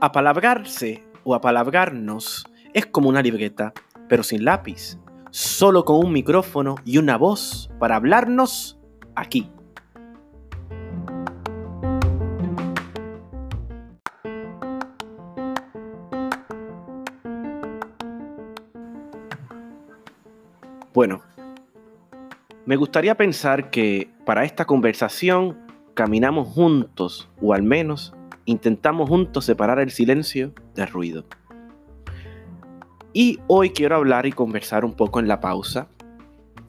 Apalabrarse o apalabrarnos es como una libreta, pero sin lápiz, solo con un micrófono y una voz para hablarnos aquí. Me gustaría pensar que para esta conversación caminamos juntos, o al menos intentamos juntos separar el silencio del ruido. Y hoy quiero hablar y conversar un poco en la pausa,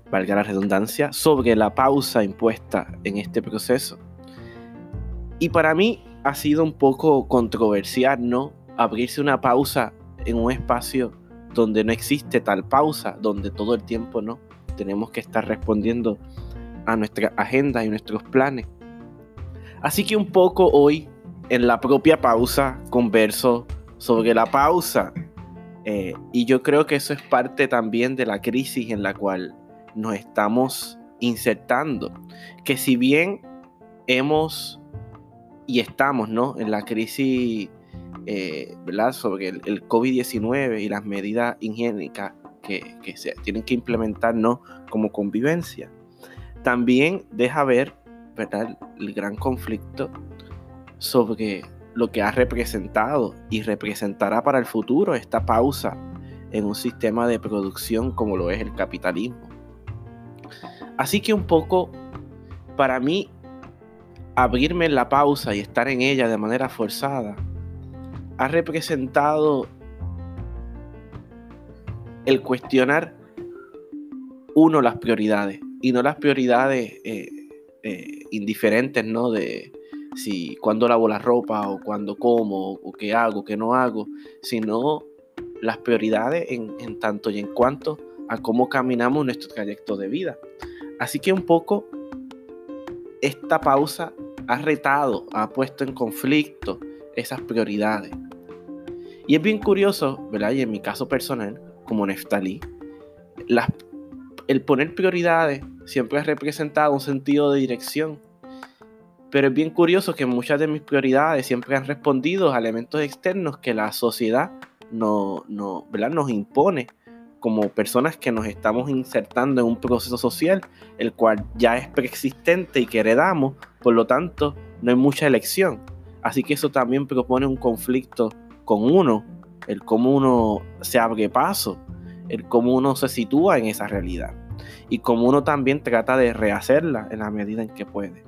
valga la redundancia, sobre la pausa impuesta en este proceso. Y para mí ha sido un poco controversial, ¿no? Abrirse una pausa en un espacio donde no existe tal pausa, donde todo el tiempo, ¿no? Tenemos que estar respondiendo a nuestra agenda y nuestros planes. Así que un poco hoy en la propia pausa converso sobre la pausa. Eh, y yo creo que eso es parte también de la crisis en la cual nos estamos insertando. Que si bien hemos y estamos ¿no? en la crisis eh, ¿verdad? sobre el, COVID-19 y las medidas higiénicas que, se tienen que implementar ¿no? como convivencia, también deja ver ¿verdad? el gran conflicto sobre lo que ha representado y representará para el futuro esta pausa en un sistema de producción como lo es el capitalismo. Así que un poco, para mí, abrirme en la pausa y estar en ella de manera forzada ha representado el cuestionar, uno, las prioridades, y no las prioridades eh, eh, indiferentes, ¿no? De, si cuando lavo la ropa o cuando como o qué hago, qué no hago, sino las prioridades en, tanto y en cuanto a cómo caminamos nuestro trayecto de vida. Así que un poco esta pausa ha retado, ha puesto en conflicto esas prioridades. Y es bien curioso, ¿verdad? Y en mi caso personal, como Neftalí, el poner prioridades siempre ha representado un sentido de dirección. Pero es bien curioso que muchas de mis prioridades siempre han respondido a elementos externos que la sociedad no, no, nos impone como personas que nos estamos insertando en un proceso social, el cual ya es preexistente y que heredamos, por lo tanto, no hay mucha elección. Así que eso también propone un conflicto con uno, el cómo uno se abre paso, el cómo uno se sitúa en esa realidad y cómo uno también trata de rehacerla en la medida en que puede.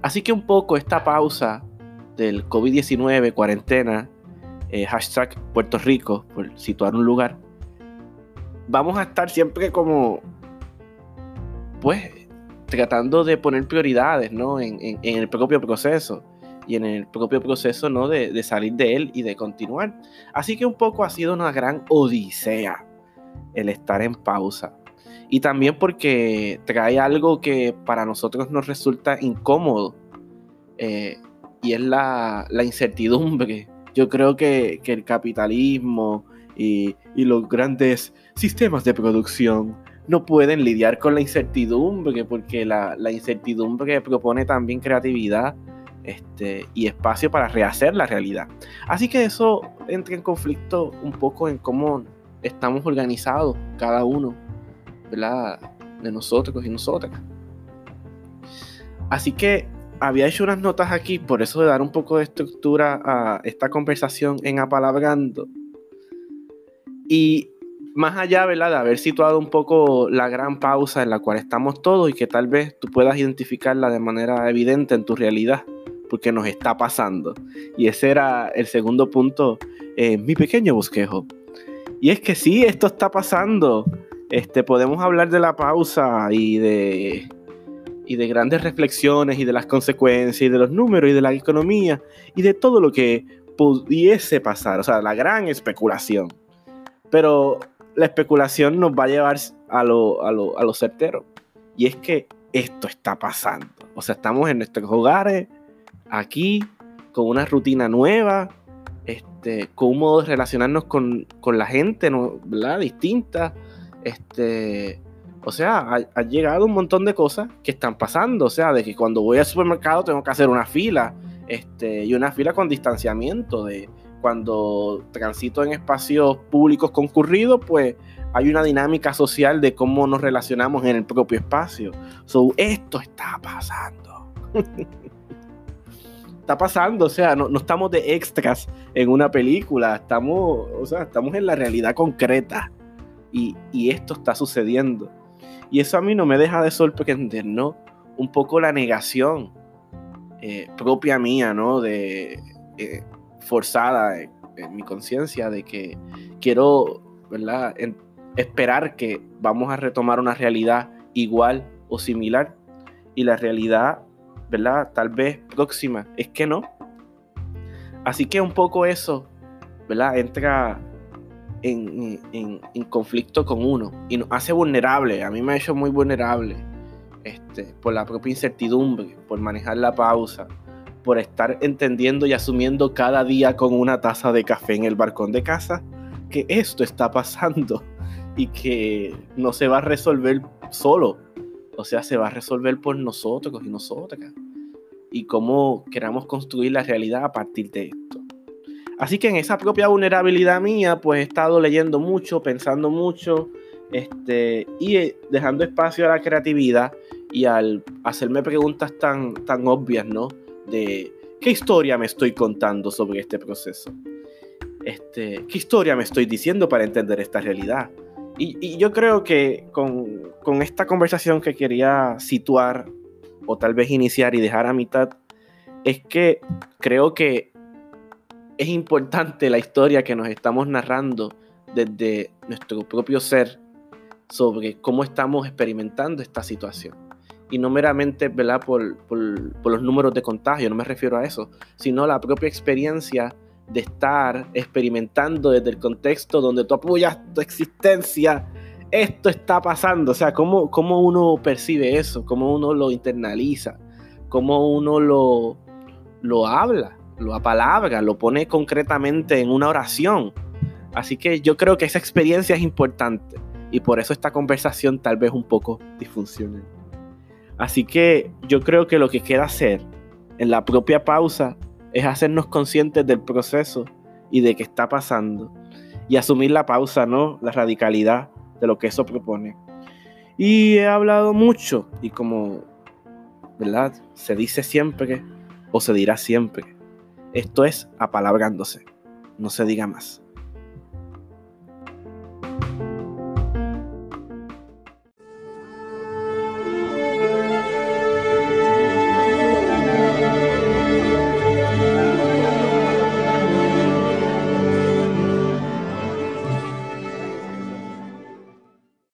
Así que un poco esta pausa del COVID-19, cuarentena, eh, hashtag Puerto Rico, por situar un lugar, vamos a estar siempre como, pues, tratando de poner prioridades, ¿no? En, el propio proceso y en el propio proceso, ¿no? De, de, salir de él y de continuar. Así que un poco ha sido una gran odisea el estar en pausa y también porque trae algo que para nosotros nos resulta incómodo eh, y es la, incertidumbre. Yo creo que, el capitalismo y, los grandes sistemas de producción no pueden lidiar con la incertidumbre porque la, incertidumbre propone también creatividad este, y espacio para rehacer la realidad. Así que eso entra en conflicto un poco en cómo estamos organizados cada uno de nosotros y nosotras. Así que había hecho unas notas aquí, por eso de dar un poco de estructura a esta conversación en Apalabrando. Y más allá, ¿verdad? De haber situado un poco la gran pausa en la cual estamos todos y que tal vez tú puedas identificarla de manera evidente en tu realidad, porque nos está pasando. Y ese era el segundo punto, eh, mi pequeño bosquejo. Y es que sí, esto está pasando. Este, podemos hablar de la pausa y de, y de grandes reflexiones y de las consecuencias y de los números y de la economía y de todo lo que pudiese pasar, o sea, la gran especulación. Pero la especulación nos va a llevar a lo, a lo, a lo certero. Y es que esto está pasando. O sea, estamos en nuestros hogares, aquí, con una rutina nueva, este, con un modo de relacionarnos con, con la gente, ¿no? ¿verdad? Distinta este, O sea, ha, llegado un montón de cosas que están pasando. O sea, de que cuando voy al supermercado tengo que hacer una fila. Este, y una fila con distanciamiento. De cuando transito en espacios públicos concurridos, pues hay una dinámica social de cómo nos relacionamos en el propio espacio. So, esto está pasando. está pasando, o sea, no, no, estamos de extras en una película, estamos, o sea, estamos en la realidad concreta. Y, y esto está sucediendo. Y eso a mí no me deja de sorprender, ¿no? Un poco la negación eh, propia mía, ¿no? De eh, forzada en, mi conciencia de que quiero, ¿verdad? esperar que vamos a retomar una realidad igual o similar y la realidad, ¿verdad? Tal vez próxima es que no. Así que un poco eso, ¿verdad? Entra en, conflicto con uno y nos hace vulnerable. A mí me ha hecho muy vulnerable este, por la propia incertidumbre, por manejar la pausa, por estar entendiendo y asumiendo cada día con una taza de café en el balcón de casa que esto está pasando y que no se va a resolver solo. O sea, se va a resolver por nosotros y nosotras. Y cómo queramos construir la realidad a partir de esto. Así que en esa propia vulnerabilidad mía, pues he estado leyendo mucho, pensando mucho, este, y eh, dejando espacio a la creatividad y al hacerme preguntas tan, tan obvias, ¿no? De qué historia me estoy contando sobre este proceso. Este, ¿Qué historia me estoy diciendo para entender esta realidad? Y, yo creo que con, esta conversación que quería situar, o tal vez iniciar y dejar a mitad, es que creo que es importante la historia que nos estamos narrando desde nuestro propio ser sobre cómo estamos experimentando esta situación. Y no meramente ¿verdad? Por, por, los números de contagio, no me refiero a eso, sino la propia experiencia de estar experimentando desde el contexto donde tú apoyas tu existencia. Esto está pasando, o sea, cómo, cómo uno percibe eso, cómo uno lo internaliza, cómo uno lo, lo habla lo apalabra, lo pone concretamente en una oración. Así que yo creo que esa experiencia es importante y por eso esta conversación tal vez un poco disfuncional. Así que yo creo que lo que queda hacer en la propia pausa es hacernos conscientes del proceso y de qué está pasando y asumir la pausa, ¿no? La radicalidad de lo que eso propone. Y he hablado mucho y como, ¿verdad? Se dice siempre o se dirá siempre esto es apalabrándose. No se diga más.